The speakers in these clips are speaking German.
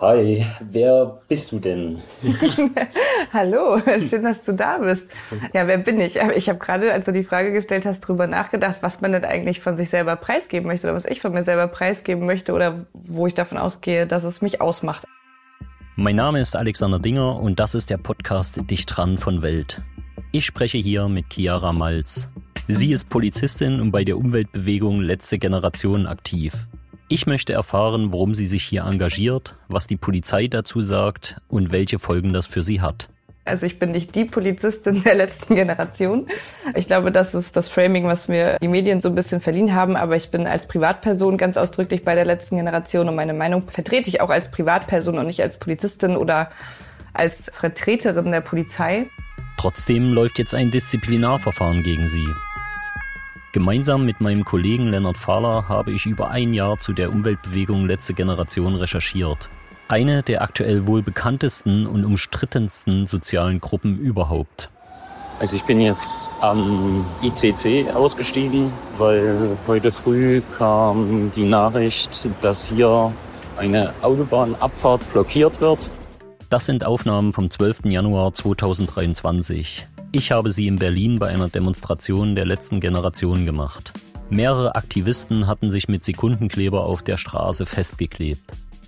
Hi, wer bist du denn? Hallo, schön, dass du da bist. Ja, wer bin ich? Ich habe gerade, als du die Frage gestellt hast, drüber nachgedacht, was man denn eigentlich von sich selber preisgeben möchte oder was ich von mir selber preisgeben möchte oder wo ich davon ausgehe, dass es mich ausmacht. Mein Name ist Alexander Dinger und das ist der Podcast Dicht dran von Welt. Ich spreche hier mit Chiara Malz. Sie ist Polizistin und bei der Umweltbewegung Letzte Generation aktiv. Ich möchte erfahren, warum sie sich hier engagiert, was die Polizei dazu sagt und welche Folgen das für sie hat. Also ich bin nicht die Polizistin der letzten Generation. Ich glaube, das ist das Framing, was mir die Medien so ein bisschen verliehen haben. Aber ich bin als Privatperson ganz ausdrücklich bei der letzten Generation und meine Meinung vertrete ich auch als Privatperson und nicht als Polizistin oder als Vertreterin der Polizei. Trotzdem läuft jetzt ein Disziplinarverfahren gegen sie. Gemeinsam mit meinem Kollegen Lennart Fahler habe ich über ein Jahr zu der Umweltbewegung Letzte Generation recherchiert. Eine der aktuell wohl bekanntesten und umstrittensten sozialen Gruppen überhaupt. Also ich bin jetzt am ICC ausgestiegen, weil heute früh kam die Nachricht, dass hier eine Autobahnabfahrt blockiert wird. Das sind Aufnahmen vom 12. Januar 2023. Ich habe sie in Berlin bei einer Demonstration der letzten Generation gemacht. Mehrere Aktivisten hatten sich mit Sekundenkleber auf der Straße festgeklebt.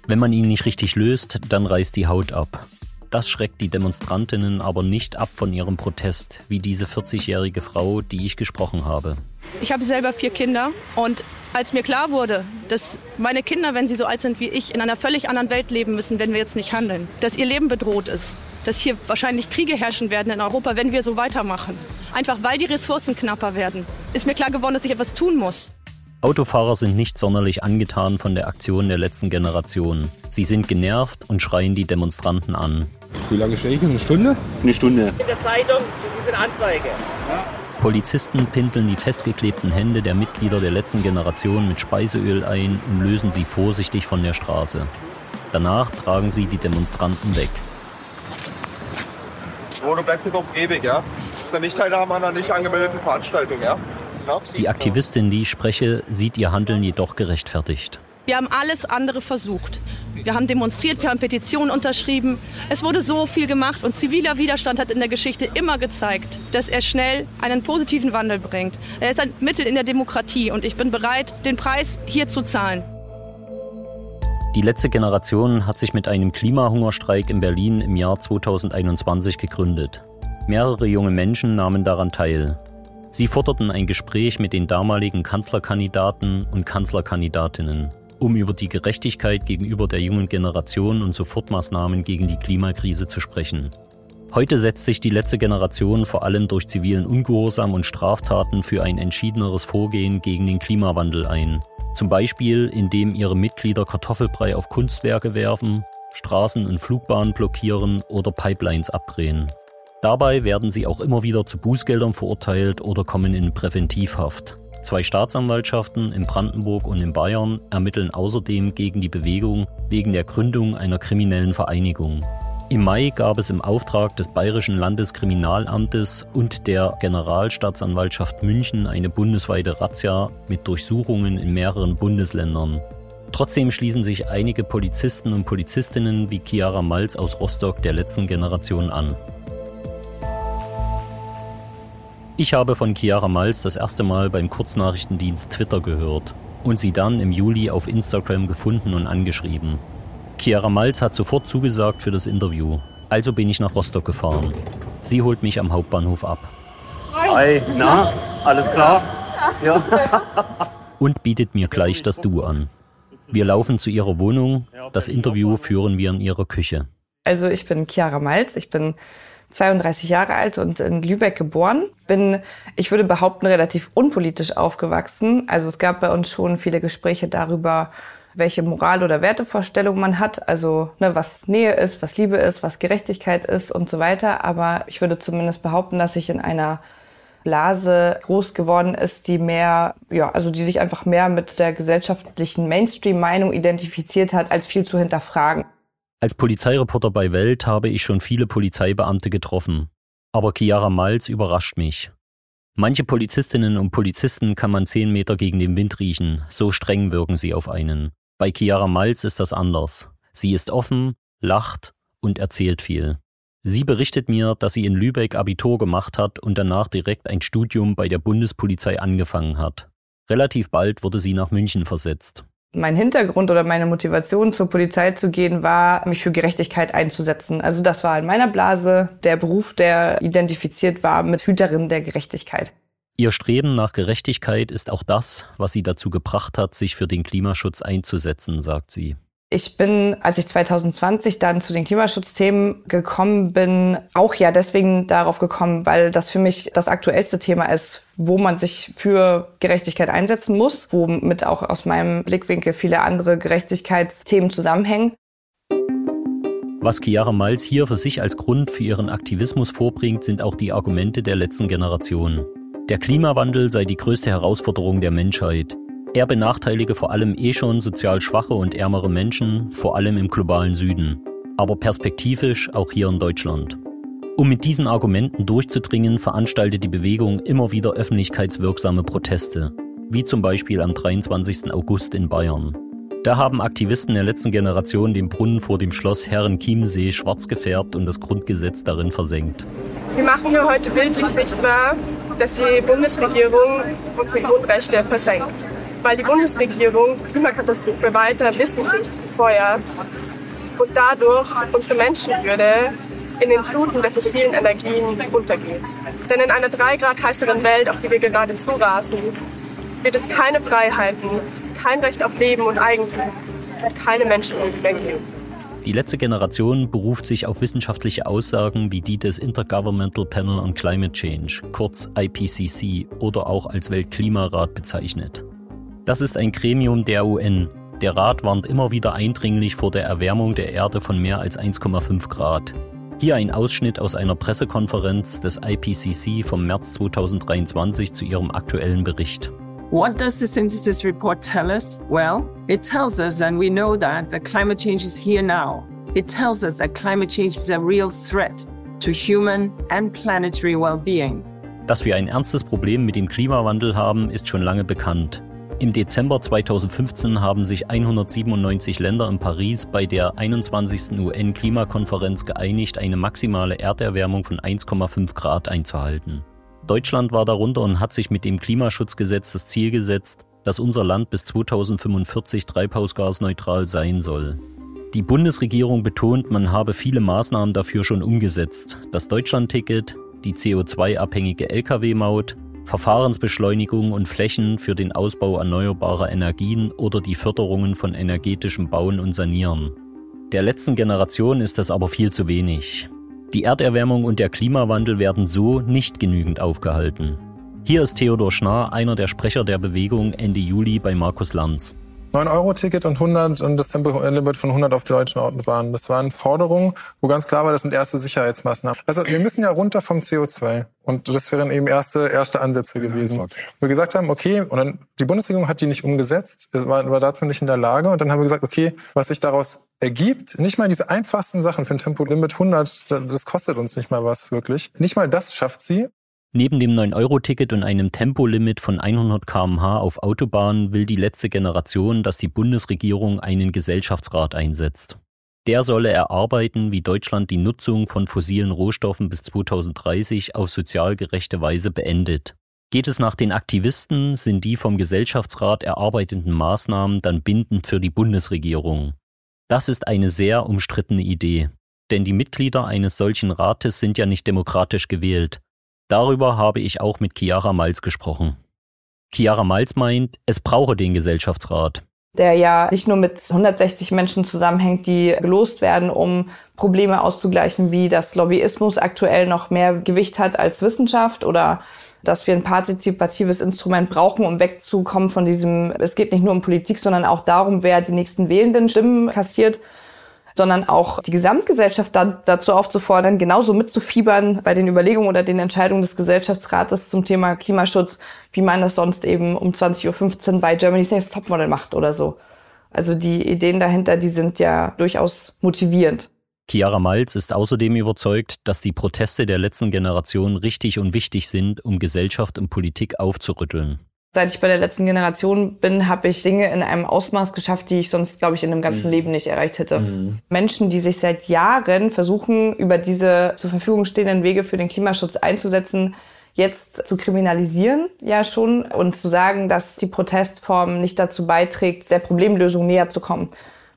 Wenn man ihn nicht richtig löst, dann reißt die Haut ab. Das schreckt die Demonstrantinnen aber nicht ab von ihrem Protest, wie diese 40-jährige Frau, die ich gesprochen habe. Ich habe selber vier Kinder und als mir klar wurde, dass meine Kinder, wenn sie so alt sind wie ich, in einer völlig anderen Welt leben müssen, wenn wir jetzt nicht handeln, dass ihr Leben bedroht ist, dass hier wahrscheinlich Kriege herrschen werden in Europa, wenn wir so weitermachen. Einfach weil die Ressourcen knapper werden, ist mir klar geworden, dass ich etwas tun muss. Autofahrer sind nicht sonderlich angetan von der Aktion der letzten Generation. Sie sind genervt und schreien die Demonstranten an. Wie lange stehe ich? Eine Stunde? Eine Stunde. In der Zeitung, das ist eine Anzeige. Ja. Polizisten pinseln die festgeklebten Hände der Mitglieder der letzten Generation mit Speiseöl ein und lösen sie vorsichtig von der Straße. Danach tragen sie die Demonstranten weg. Du bleibst jetzt auf ewig, ja? Das ist ja nicht Teilnahme an einer nicht angemeldeten Veranstaltung, ja? Die Aktivistin, die ich spreche, sieht ihr Handeln jedoch gerechtfertigt. Wir haben alles andere versucht. Wir haben demonstriert, wir haben Petitionen unterschrieben. Es wurde so viel gemacht und ziviler Widerstand hat in der Geschichte immer gezeigt, dass er schnell einen positiven Wandel bringt. Er ist ein Mittel in der Demokratie und ich bin bereit, den Preis hier zu zahlen. Die letzte Generation hat sich mit einem Klimahungerstreik in Berlin im Jahr 2021 gegründet. Mehrere junge Menschen nahmen daran teil. Sie forderten ein Gespräch mit den damaligen Kanzlerkandidaten und Kanzlerkandidatinnen, um über die Gerechtigkeit gegenüber der jungen Generation und Sofortmaßnahmen gegen die Klimakrise zu sprechen. Heute setzt sich die letzte Generation vor allem durch zivilen Ungehorsam und Straftaten für ein entschiedeneres Vorgehen gegen den Klimawandel ein. Zum Beispiel, indem ihre Mitglieder Kartoffelbrei auf Kunstwerke werfen, Straßen und Flugbahnen blockieren oder Pipelines abdrehen. Dabei werden sie auch immer wieder zu Bußgeldern verurteilt oder kommen in Präventivhaft. Zwei Staatsanwaltschaften in Brandenburg und in Bayern ermitteln außerdem gegen die Bewegung wegen der Gründung einer kriminellen Vereinigung. Im Mai gab es im Auftrag des Bayerischen Landeskriminalamtes und der Generalstaatsanwaltschaft München eine bundesweite Razzia mit Durchsuchungen in mehreren Bundesländern. Trotzdem schließen sich einige Polizisten und Polizistinnen wie Chiara Malz aus Rostock der letzten Generation an. Ich habe von Chiara Malz das erste Mal beim Kurznachrichtendienst Twitter gehört und sie dann im Juli auf Instagram gefunden und angeschrieben. Chiara Malz hat sofort zugesagt für das Interview. Also bin ich nach Rostock gefahren. Sie holt mich am Hauptbahnhof ab. Hi, na, alles klar? Ja. Und bietet mir gleich das Du an. Wir laufen zu ihrer Wohnung. Das Interview führen wir in ihrer Küche. Also ich bin Chiara Malz. Ich bin 32 Jahre alt und in Lübeck geboren. Bin, ich würde behaupten, relativ unpolitisch aufgewachsen. Also es gab bei uns schon viele Gespräche darüber, welche Moral- oder Wertevorstellung man hat, also ne, was Nähe ist, was Liebe ist, was Gerechtigkeit ist und so weiter. Aber ich würde zumindest behaupten, dass ich in einer Blase groß geworden ist, die mehr, ja, also die sich einfach mehr mit der gesellschaftlichen Mainstream-Meinung identifiziert hat, als viel zu hinterfragen. Als Polizeireporter bei Welt habe ich schon viele Polizeibeamte getroffen. Aber Chiara Malz überrascht mich. Manche Polizistinnen und Polizisten kann man zehn Meter gegen den Wind riechen, so streng wirken sie auf einen. Bei Chiara Malz ist das anders. Sie ist offen, lacht und erzählt viel. Sie berichtet mir, dass sie in Lübeck Abitur gemacht hat und danach direkt ein Studium bei der Bundespolizei angefangen hat. Relativ bald wurde sie nach München versetzt. Mein Hintergrund oder meine Motivation zur Polizei zu gehen war, mich für Gerechtigkeit einzusetzen. Also das war in meiner Blase der Beruf, der identifiziert war mit Hüterin der Gerechtigkeit. Ihr Streben nach Gerechtigkeit ist auch das, was sie dazu gebracht hat, sich für den Klimaschutz einzusetzen, sagt sie. Ich bin, als ich 2020 dann zu den Klimaschutzthemen gekommen bin, auch ja deswegen darauf gekommen, weil das für mich das aktuellste Thema ist, wo man sich für Gerechtigkeit einsetzen muss, womit auch aus meinem Blickwinkel viele andere Gerechtigkeitsthemen zusammenhängen. Was Chiara Malz hier für sich als Grund für ihren Aktivismus vorbringt, sind auch die Argumente der letzten Generation. Der Klimawandel sei die größte Herausforderung der Menschheit. Er benachteilige vor allem eh schon sozial schwache und ärmere Menschen, vor allem im globalen Süden, aber perspektivisch auch hier in Deutschland. Um mit diesen Argumenten durchzudringen, veranstaltet die Bewegung immer wieder öffentlichkeitswirksame Proteste, wie zum Beispiel am 23. August in Bayern. Da haben Aktivisten der letzten Generation den Brunnen vor dem Schloss Herrenchiemsee schwarz gefärbt und das Grundgesetz darin versenkt. Wir machen hier heute bildlich sichtbar, dass die Bundesregierung unsere Grundrechte versenkt weil die Bundesregierung Klimakatastrophe weiter wissentlich befeuert und dadurch unsere Menschenwürde in den Fluten der fossilen Energien untergeht. Denn in einer drei Grad heißeren Welt, auf die wir gerade zurasen, wird es keine Freiheiten, kein Recht auf Leben und Eigentum und keine Menschenwürde mehr geben. Die letzte Generation beruft sich auf wissenschaftliche Aussagen wie die des Intergovernmental Panel on Climate Change, kurz IPCC oder auch als Weltklimarat bezeichnet. Das ist ein Gremium der UN. Der Rat warnt immer wieder eindringlich vor der Erwärmung der Erde von mehr als 1,5 Grad. Hier ein Ausschnitt aus einer Pressekonferenz des IPCC vom März 2023 zu ihrem aktuellen Bericht. What does the synthesis report tell us? Well, it tells us, and we know that, that climate change is here now. It tells us that climate change is a real threat to human and planetary well-being. Dass wir ein ernstes Problem mit dem Klimawandel haben, ist schon lange bekannt. Im Dezember 2015 haben sich 197 Länder in Paris bei der 21. UN-Klimakonferenz geeinigt, eine maximale Erderwärmung von 1,5 Grad einzuhalten. Deutschland war darunter und hat sich mit dem Klimaschutzgesetz das Ziel gesetzt, dass unser Land bis 2045 treibhausgasneutral sein soll. Die Bundesregierung betont, man habe viele Maßnahmen dafür schon umgesetzt. Das Deutschlandticket, die CO2-abhängige Lkw-Maut, Verfahrensbeschleunigung und Flächen für den Ausbau erneuerbarer Energien oder die Förderungen von energetischem Bauen und Sanieren. Der letzten Generation ist das aber viel zu wenig. Die Erderwärmung und der Klimawandel werden so nicht genügend aufgehalten. Hier ist Theodor Schnarr, einer der Sprecher der Bewegung Ende Juli bei Markus Lanz. 9-Euro-Ticket und 100 und das Tempolimit von 100 auf deutschen Autobahnen. Das waren Forderungen, wo ganz klar war, das sind erste Sicherheitsmaßnahmen. Also wir müssen ja runter vom CO2. Und das wären eben erste, erste Ansätze gewesen. Ja, wir gesagt haben, okay, und dann die Bundesregierung hat die nicht umgesetzt, war, war dazu nicht in der Lage. Und dann haben wir gesagt, okay, was sich daraus ergibt, nicht mal diese einfachsten Sachen für ein Tempolimit 100, das kostet uns nicht mal was wirklich. Nicht mal das schafft sie. Neben dem 9-Euro-Ticket und einem Tempolimit von 100 km/h auf Autobahnen will die letzte Generation, dass die Bundesregierung einen Gesellschaftsrat einsetzt. Der solle erarbeiten, wie Deutschland die Nutzung von fossilen Rohstoffen bis 2030 auf sozial gerechte Weise beendet. Geht es nach den Aktivisten, sind die vom Gesellschaftsrat erarbeiteten Maßnahmen dann bindend für die Bundesregierung. Das ist eine sehr umstrittene Idee, denn die Mitglieder eines solchen Rates sind ja nicht demokratisch gewählt. Darüber habe ich auch mit Chiara Malz gesprochen. Chiara Malz meint, es brauche den Gesellschaftsrat. Der ja nicht nur mit 160 Menschen zusammenhängt, die gelost werden, um Probleme auszugleichen, wie das Lobbyismus aktuell noch mehr Gewicht hat als Wissenschaft oder dass wir ein partizipatives Instrument brauchen, um wegzukommen von diesem, es geht nicht nur um Politik, sondern auch darum, wer die nächsten wählenden Stimmen kassiert sondern auch die Gesamtgesellschaft da, dazu aufzufordern, genauso mitzufiebern bei den Überlegungen oder den Entscheidungen des Gesellschaftsrates zum Thema Klimaschutz, wie man das sonst eben um 20.15 Uhr bei Germany's Next Topmodel macht oder so. Also die Ideen dahinter, die sind ja durchaus motivierend. Chiara Malz ist außerdem überzeugt, dass die Proteste der letzten Generation richtig und wichtig sind, um Gesellschaft und Politik aufzurütteln. Seit ich bei der letzten Generation bin, habe ich Dinge in einem Ausmaß geschafft, die ich sonst, glaube ich, in einem ganzen mhm. Leben nicht erreicht hätte. Mhm. Menschen, die sich seit Jahren versuchen, über diese zur Verfügung stehenden Wege für den Klimaschutz einzusetzen, jetzt zu kriminalisieren, ja schon, und zu sagen, dass die Protestform nicht dazu beiträgt, der Problemlösung näher zu kommen.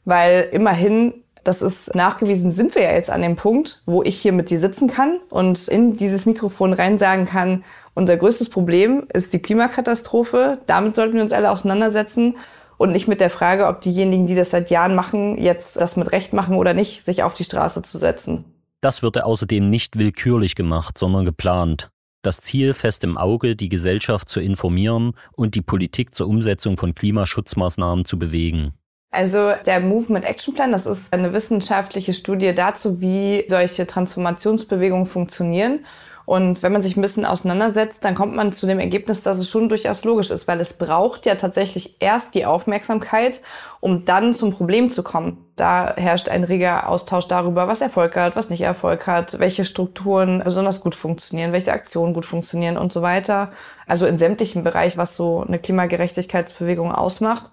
Weil immerhin das ist nachgewiesen, sind wir ja jetzt an dem Punkt, wo ich hier mit dir sitzen kann und in dieses Mikrofon rein sagen kann, unser größtes Problem ist die Klimakatastrophe. Damit sollten wir uns alle auseinandersetzen und nicht mit der Frage, ob diejenigen, die das seit Jahren machen, jetzt das mit Recht machen oder nicht, sich auf die Straße zu setzen. Das wird außerdem nicht willkürlich gemacht, sondern geplant. Das Ziel fest im Auge, die Gesellschaft zu informieren und die Politik zur Umsetzung von Klimaschutzmaßnahmen zu bewegen. Also der Movement Action Plan, das ist eine wissenschaftliche Studie dazu, wie solche Transformationsbewegungen funktionieren. Und wenn man sich ein bisschen auseinandersetzt, dann kommt man zu dem Ergebnis, dass es schon durchaus logisch ist, weil es braucht ja tatsächlich erst die Aufmerksamkeit, um dann zum Problem zu kommen. Da herrscht ein reger Austausch darüber, was Erfolg hat, was nicht Erfolg hat, welche Strukturen besonders gut funktionieren, welche Aktionen gut funktionieren und so weiter. Also in sämtlichen Bereichen, was so eine Klimagerechtigkeitsbewegung ausmacht.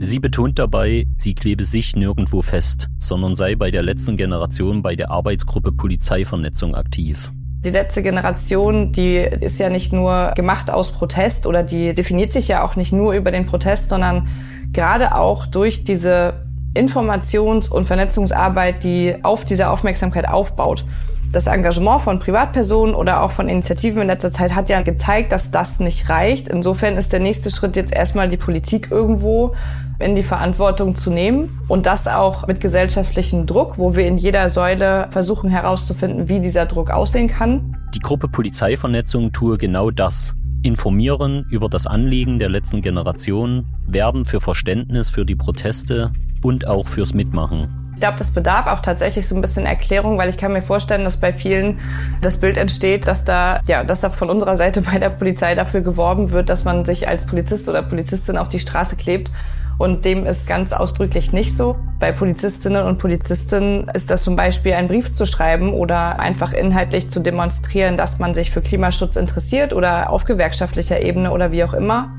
Sie betont dabei, sie klebe sich nirgendwo fest, sondern sei bei der letzten Generation bei der Arbeitsgruppe Polizeivernetzung aktiv. Die letzte Generation, die ist ja nicht nur gemacht aus Protest oder die definiert sich ja auch nicht nur über den Protest, sondern gerade auch durch diese Informations- und Vernetzungsarbeit, die auf dieser Aufmerksamkeit aufbaut. Das Engagement von Privatpersonen oder auch von Initiativen in letzter Zeit hat ja gezeigt, dass das nicht reicht. Insofern ist der nächste Schritt jetzt erstmal die Politik irgendwo in die Verantwortung zu nehmen und das auch mit gesellschaftlichem Druck, wo wir in jeder Säule versuchen herauszufinden, wie dieser Druck aussehen kann. Die Gruppe Polizeivernetzung tue genau das. Informieren über das Anliegen der letzten Generation, werben für Verständnis für die Proteste und auch fürs Mitmachen. Ich glaube, das bedarf auch tatsächlich so ein bisschen Erklärung, weil ich kann mir vorstellen, dass bei vielen das Bild entsteht, dass da, ja, dass da von unserer Seite bei der Polizei dafür geworben wird, dass man sich als Polizist oder Polizistin auf die Straße klebt und dem ist ganz ausdrücklich nicht so. Bei Polizistinnen und Polizisten ist das zum Beispiel ein Brief zu schreiben oder einfach inhaltlich zu demonstrieren, dass man sich für Klimaschutz interessiert oder auf gewerkschaftlicher Ebene oder wie auch immer.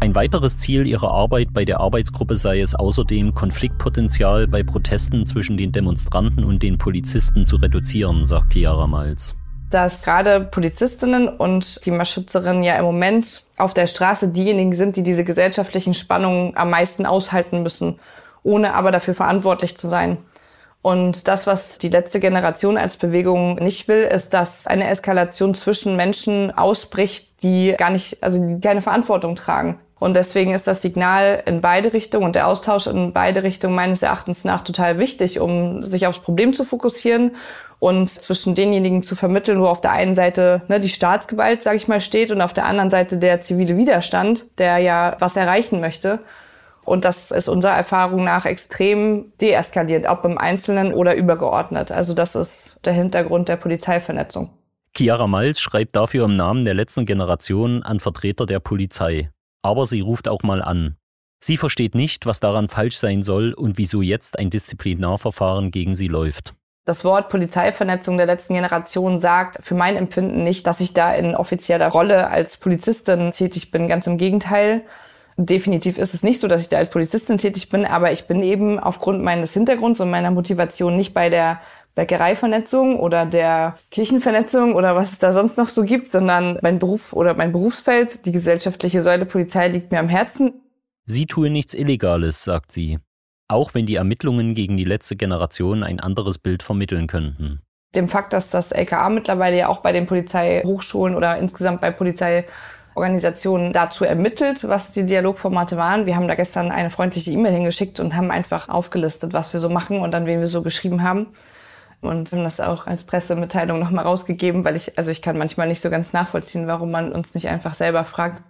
Ein weiteres Ziel ihrer Arbeit bei der Arbeitsgruppe sei es außerdem, Konfliktpotenzial bei Protesten zwischen den Demonstranten und den Polizisten zu reduzieren, sagt Chiara Malz dass gerade Polizistinnen und Klimaschützerinnen ja im Moment auf der Straße diejenigen sind, die diese gesellschaftlichen Spannungen am meisten aushalten müssen, ohne aber dafür verantwortlich zu sein. Und das, was die letzte Generation als Bewegung nicht will, ist, dass eine Eskalation zwischen Menschen ausbricht, die gar nicht, also die keine Verantwortung tragen. Und deswegen ist das Signal in beide Richtungen und der Austausch in beide Richtungen meines Erachtens nach total wichtig, um sich aufs Problem zu fokussieren und zwischen denjenigen zu vermitteln, wo auf der einen Seite ne, die Staatsgewalt, sage ich mal, steht und auf der anderen Seite der zivile Widerstand, der ja was erreichen möchte. Und das ist unserer Erfahrung nach extrem deeskaliert, ob im Einzelnen oder übergeordnet. Also das ist der Hintergrund der Polizeivernetzung. Chiara Malz schreibt dafür im Namen der letzten Generation an Vertreter der Polizei. Aber sie ruft auch mal an. Sie versteht nicht, was daran falsch sein soll und wieso jetzt ein Disziplinarverfahren gegen sie läuft. Das Wort Polizeivernetzung der letzten Generation sagt für mein Empfinden nicht, dass ich da in offizieller Rolle als Polizistin tätig bin. Ganz im Gegenteil. Definitiv ist es nicht so, dass ich da als Polizistin tätig bin, aber ich bin eben aufgrund meines Hintergrunds und meiner Motivation nicht bei der Bäckereivernetzung oder der Kirchenvernetzung oder was es da sonst noch so gibt, sondern mein Beruf oder mein Berufsfeld, die gesellschaftliche Säule Polizei liegt mir am Herzen. Sie tue nichts Illegales, sagt sie auch wenn die Ermittlungen gegen die letzte Generation ein anderes Bild vermitteln könnten. Dem Fakt, dass das LKA mittlerweile ja auch bei den Polizeihochschulen oder insgesamt bei Polizeiorganisationen dazu ermittelt, was die Dialogformate waren. Wir haben da gestern eine freundliche E-Mail hingeschickt und haben einfach aufgelistet, was wir so machen und an wen wir so geschrieben haben. Und haben das auch als Pressemitteilung nochmal rausgegeben, weil ich, also ich kann manchmal nicht so ganz nachvollziehen, warum man uns nicht einfach selber fragt.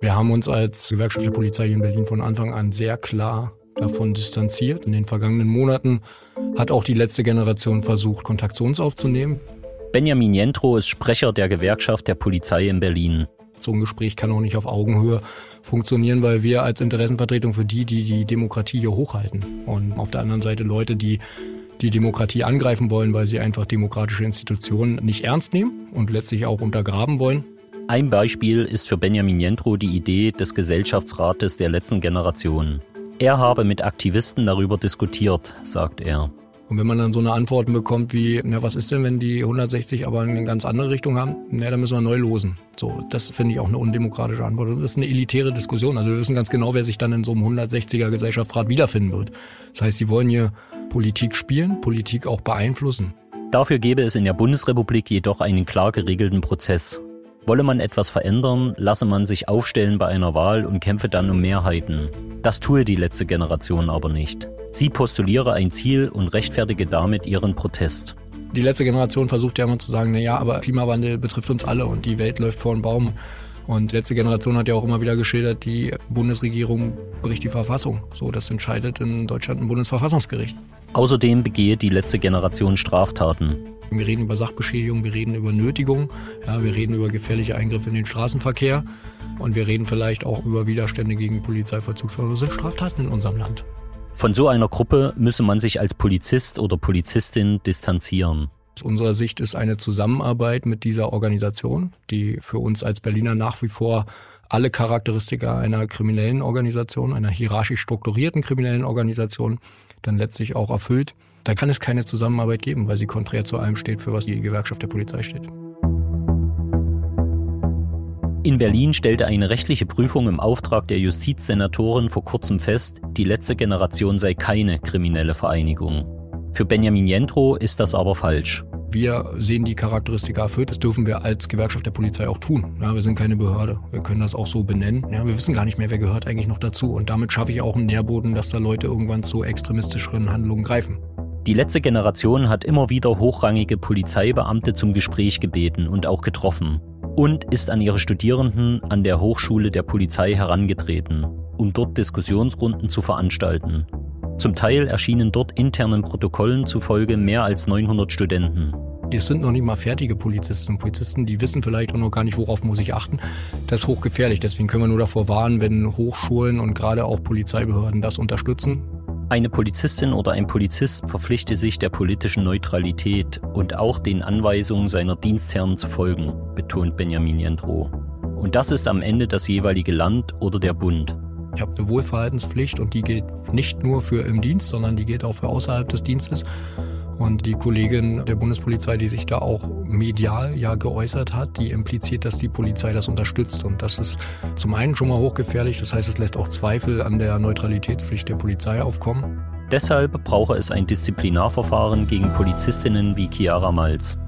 Wir haben uns als Gewerkschaft der Polizei in Berlin von Anfang an sehr klar davon distanziert. In den vergangenen Monaten hat auch die letzte Generation versucht, Kontakt zu uns aufzunehmen. Benjamin Jentro ist Sprecher der Gewerkschaft der Polizei in Berlin. So ein Gespräch kann auch nicht auf Augenhöhe funktionieren, weil wir als Interessenvertretung für die, die die Demokratie hier hochhalten und auf der anderen Seite Leute, die die Demokratie angreifen wollen, weil sie einfach demokratische Institutionen nicht ernst nehmen und letztlich auch untergraben wollen, Ein Beispiel ist für Benjamin Jentro die Idee des Gesellschaftsrates der letzten Generation. Er habe mit Aktivisten darüber diskutiert, sagt er. Und wenn man dann so eine Antwort bekommt wie, na, was ist denn, wenn die 160 aber eine ganz andere Richtung haben? Na, dann müssen wir neu losen. So, das finde ich auch eine undemokratische Antwort. Und das ist eine elitäre Diskussion. Also wir wissen ganz genau, wer sich dann in so einem 160er Gesellschaftsrat wiederfinden wird. Das heißt, sie wollen hier Politik spielen, Politik auch beeinflussen. Dafür gäbe es in der Bundesrepublik jedoch einen klar geregelten Prozess. Wolle man etwas verändern, lasse man sich aufstellen bei einer Wahl und kämpfe dann um Mehrheiten. Das tue die letzte Generation aber nicht. Sie postuliere ein Ziel und rechtfertige damit ihren Protest. Die letzte Generation versucht ja immer zu sagen, na ja, aber Klimawandel betrifft uns alle und die Welt läuft vor den Baum. Und letzte Generation hat ja auch immer wieder geschildert, die Bundesregierung bricht die Verfassung. So, das entscheidet in Deutschland ein Bundesverfassungsgericht. Außerdem begehe die letzte Generation Straftaten. Wir reden über Sachbeschädigung, wir reden über Nötigung, ja, wir reden über gefährliche Eingriffe in den Straßenverkehr und wir reden vielleicht auch über Widerstände gegen Polizeivollzugsstellen. Das sind Straftaten in unserem Land. Von so einer Gruppe müsse man sich als Polizist oder Polizistin distanzieren. Aus unserer Sicht ist eine Zusammenarbeit mit dieser Organisation, die für uns als Berliner nach wie vor alle Charakteristika einer kriminellen Organisation, einer hierarchisch strukturierten kriminellen Organisation dann letztlich auch erfüllt. Da kann es keine Zusammenarbeit geben, weil sie konträr zu allem steht, für was die Gewerkschaft der Polizei steht. In Berlin stellte eine rechtliche Prüfung im Auftrag der Justizsenatorin vor kurzem fest, die letzte Generation sei keine kriminelle Vereinigung. Für Benjamin Jentro ist das aber falsch. Wir sehen die Charakteristika erfüllt. Das dürfen wir als Gewerkschaft der Polizei auch tun. Ja, wir sind keine Behörde. Wir können das auch so benennen. Ja, wir wissen gar nicht mehr, wer gehört eigentlich noch dazu. Und damit schaffe ich auch einen Nährboden, dass da Leute irgendwann zu extremistischeren Handlungen greifen. Die letzte Generation hat immer wieder hochrangige Polizeibeamte zum Gespräch gebeten und auch getroffen und ist an ihre Studierenden an der Hochschule der Polizei herangetreten, um dort Diskussionsrunden zu veranstalten. Zum Teil erschienen dort internen Protokollen zufolge mehr als 900 Studenten. Das sind noch nicht mal fertige Polizistinnen und Polizisten, die wissen vielleicht auch noch gar nicht, worauf muss ich achten. Das ist hochgefährlich, deswegen können wir nur davor warnen, wenn Hochschulen und gerade auch Polizeibehörden das unterstützen eine Polizistin oder ein Polizist verpflichte sich der politischen Neutralität und auch den Anweisungen seiner Dienstherren zu folgen, betont Benjamin Jentro. Und das ist am Ende das jeweilige Land oder der Bund. Ich habe eine Wohlverhaltenspflicht und die gilt nicht nur für im Dienst, sondern die gilt auch für außerhalb des Dienstes. Und die Kollegin der Bundespolizei, die sich da auch medial ja geäußert hat, die impliziert, dass die Polizei das unterstützt. Und das ist zum einen schon mal hochgefährlich. Das heißt, es lässt auch Zweifel an der Neutralitätspflicht der Polizei aufkommen. Deshalb brauche es ein Disziplinarverfahren gegen Polizistinnen wie Chiara Malz.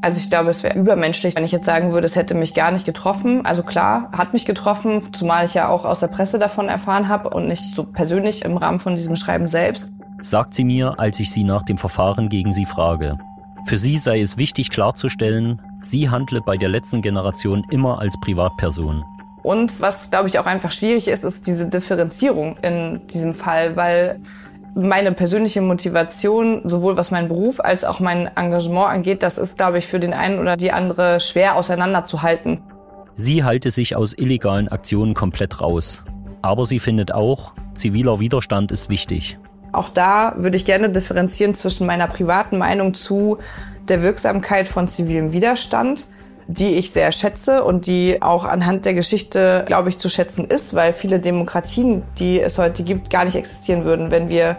Also ich glaube, es wäre übermenschlich, wenn ich jetzt sagen würde, es hätte mich gar nicht getroffen. Also klar, hat mich getroffen, zumal ich ja auch aus der Presse davon erfahren habe und nicht so persönlich im Rahmen von diesem Schreiben selbst. Sagt sie mir, als ich sie nach dem Verfahren gegen sie frage. Für sie sei es wichtig klarzustellen, sie handle bei der letzten Generation immer als Privatperson. Und was, glaube ich, auch einfach schwierig ist, ist diese Differenzierung in diesem Fall, weil meine persönliche Motivation, sowohl was meinen Beruf als auch mein Engagement angeht, das ist, glaube ich, für den einen oder die andere schwer auseinanderzuhalten. Sie halte sich aus illegalen Aktionen komplett raus. Aber sie findet auch, ziviler Widerstand ist wichtig. Auch da würde ich gerne differenzieren zwischen meiner privaten Meinung zu der Wirksamkeit von zivilem Widerstand die ich sehr schätze und die auch anhand der Geschichte, glaube ich, zu schätzen ist, weil viele Demokratien, die es heute gibt, gar nicht existieren würden, wenn wir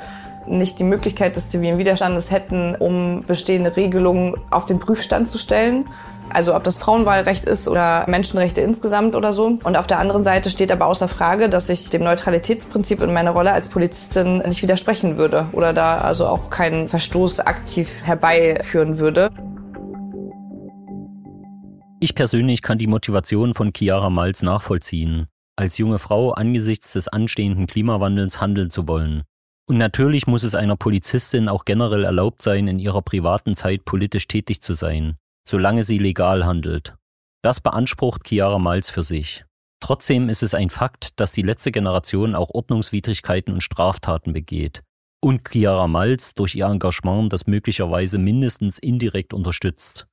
nicht die Möglichkeit des zivilen Widerstandes hätten, um bestehende Regelungen auf den Prüfstand zu stellen. Also ob das Frauenwahlrecht ist oder Menschenrechte insgesamt oder so. Und auf der anderen Seite steht aber außer Frage, dass ich dem Neutralitätsprinzip in meiner Rolle als Polizistin nicht widersprechen würde oder da also auch keinen Verstoß aktiv herbeiführen würde. Ich persönlich kann die Motivation von Chiara Malz nachvollziehen, als junge Frau angesichts des anstehenden Klimawandels handeln zu wollen. Und natürlich muss es einer Polizistin auch generell erlaubt sein, in ihrer privaten Zeit politisch tätig zu sein, solange sie legal handelt. Das beansprucht Chiara Malz für sich. Trotzdem ist es ein Fakt, dass die letzte Generation auch Ordnungswidrigkeiten und Straftaten begeht. Und Chiara Malz durch ihr Engagement das möglicherweise mindestens indirekt unterstützt.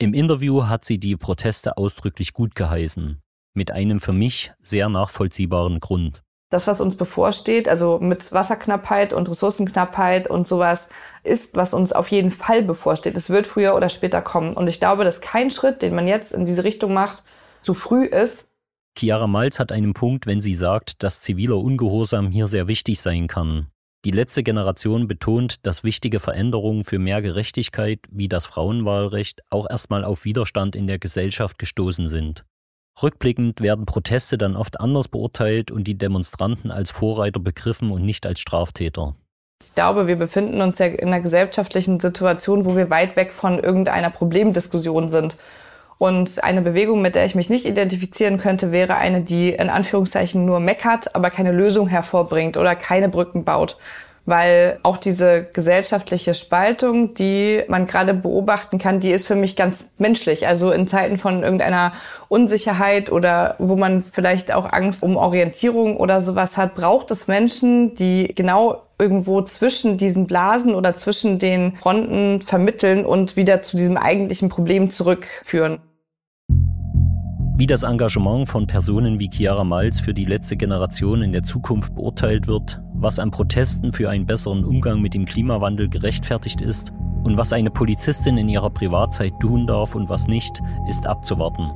Im Interview hat sie die Proteste ausdrücklich gut geheißen, mit einem für mich sehr nachvollziehbaren Grund. das, was uns bevorsteht, also mit Wasserknappheit und Ressourcenknappheit und sowas, ist, was uns auf jeden Fall bevorsteht. Es wird früher oder später kommen. Und ich glaube, dass kein Schritt, den man jetzt in diese Richtung macht, zu früh ist. Chiara Malz hat einen Punkt, wenn sie sagt, dass ziviler Ungehorsam hier sehr wichtig sein kann. Die letzte Generation betont, dass wichtige Veränderungen für mehr Gerechtigkeit wie das Frauenwahlrecht auch erstmal auf Widerstand in der Gesellschaft gestoßen sind. Rückblickend werden Proteste dann oft anders beurteilt und die Demonstranten als Vorreiter begriffen und nicht als Straftäter. Ich glaube, wir befinden uns ja in einer gesellschaftlichen Situation, wo wir weit weg von irgendeiner Problemdiskussion sind. Und eine Bewegung, mit der ich mich nicht identifizieren könnte, wäre eine, die in Anführungszeichen nur meckert, aber keine Lösung hervorbringt oder keine Brücken baut weil auch diese gesellschaftliche Spaltung, die man gerade beobachten kann, die ist für mich ganz menschlich. Also in Zeiten von irgendeiner Unsicherheit oder wo man vielleicht auch Angst um Orientierung oder sowas hat, braucht es Menschen, die genau irgendwo zwischen diesen Blasen oder zwischen den Fronten vermitteln und wieder zu diesem eigentlichen Problem zurückführen. Wie das Engagement von Personen wie Chiara Malz für die letzte Generation in der Zukunft beurteilt wird, was an Protesten für einen besseren Umgang mit dem Klimawandel gerechtfertigt ist und was eine Polizistin in ihrer Privatzeit tun darf und was nicht, ist abzuwarten.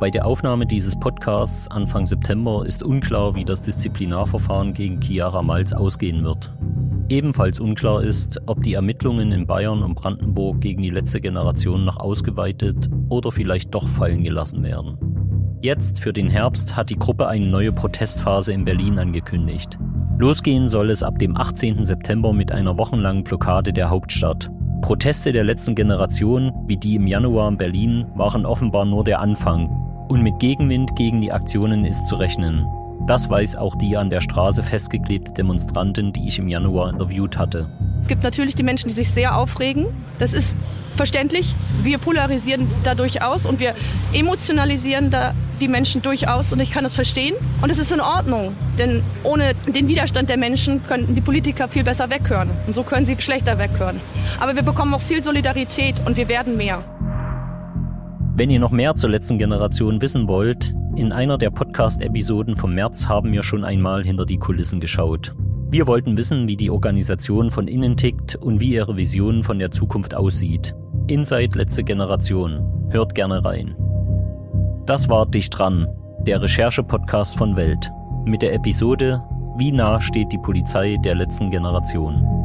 Bei der Aufnahme dieses Podcasts Anfang September ist unklar, wie das Disziplinarverfahren gegen Chiara Malz ausgehen wird. Ebenfalls unklar ist, ob die Ermittlungen in Bayern und Brandenburg gegen die letzte Generation noch ausgeweitet oder vielleicht doch fallen gelassen werden. Jetzt für den Herbst hat die Gruppe eine neue Protestphase in Berlin angekündigt. Losgehen soll es ab dem 18. September mit einer wochenlangen Blockade der Hauptstadt. Proteste der letzten Generation, wie die im Januar in Berlin, waren offenbar nur der Anfang. Und mit Gegenwind gegen die Aktionen ist zu rechnen. Das weiß auch die an der Straße festgeklebte Demonstrantin, die ich im Januar interviewt hatte. Es gibt natürlich die Menschen, die sich sehr aufregen. Das ist verständlich. Wir polarisieren da durchaus und wir emotionalisieren da die Menschen durchaus und ich kann das verstehen. Und es ist in Ordnung, denn ohne den Widerstand der Menschen könnten die Politiker viel besser weghören. Und so können sie schlechter weghören. Aber wir bekommen auch viel Solidarität und wir werden mehr. Wenn ihr noch mehr zur letzten Generation wissen wollt, in einer der Podcast-Episoden vom März haben wir schon einmal hinter die Kulissen geschaut. Wir wollten wissen, wie die Organisation von innen tickt und wie ihre Vision von der Zukunft aussieht. Inside Letzte Generation. Hört gerne rein. Das war Dicht dran, der Recherche-Podcast von Welt. Mit der Episode Wie nah steht die Polizei der letzten Generation?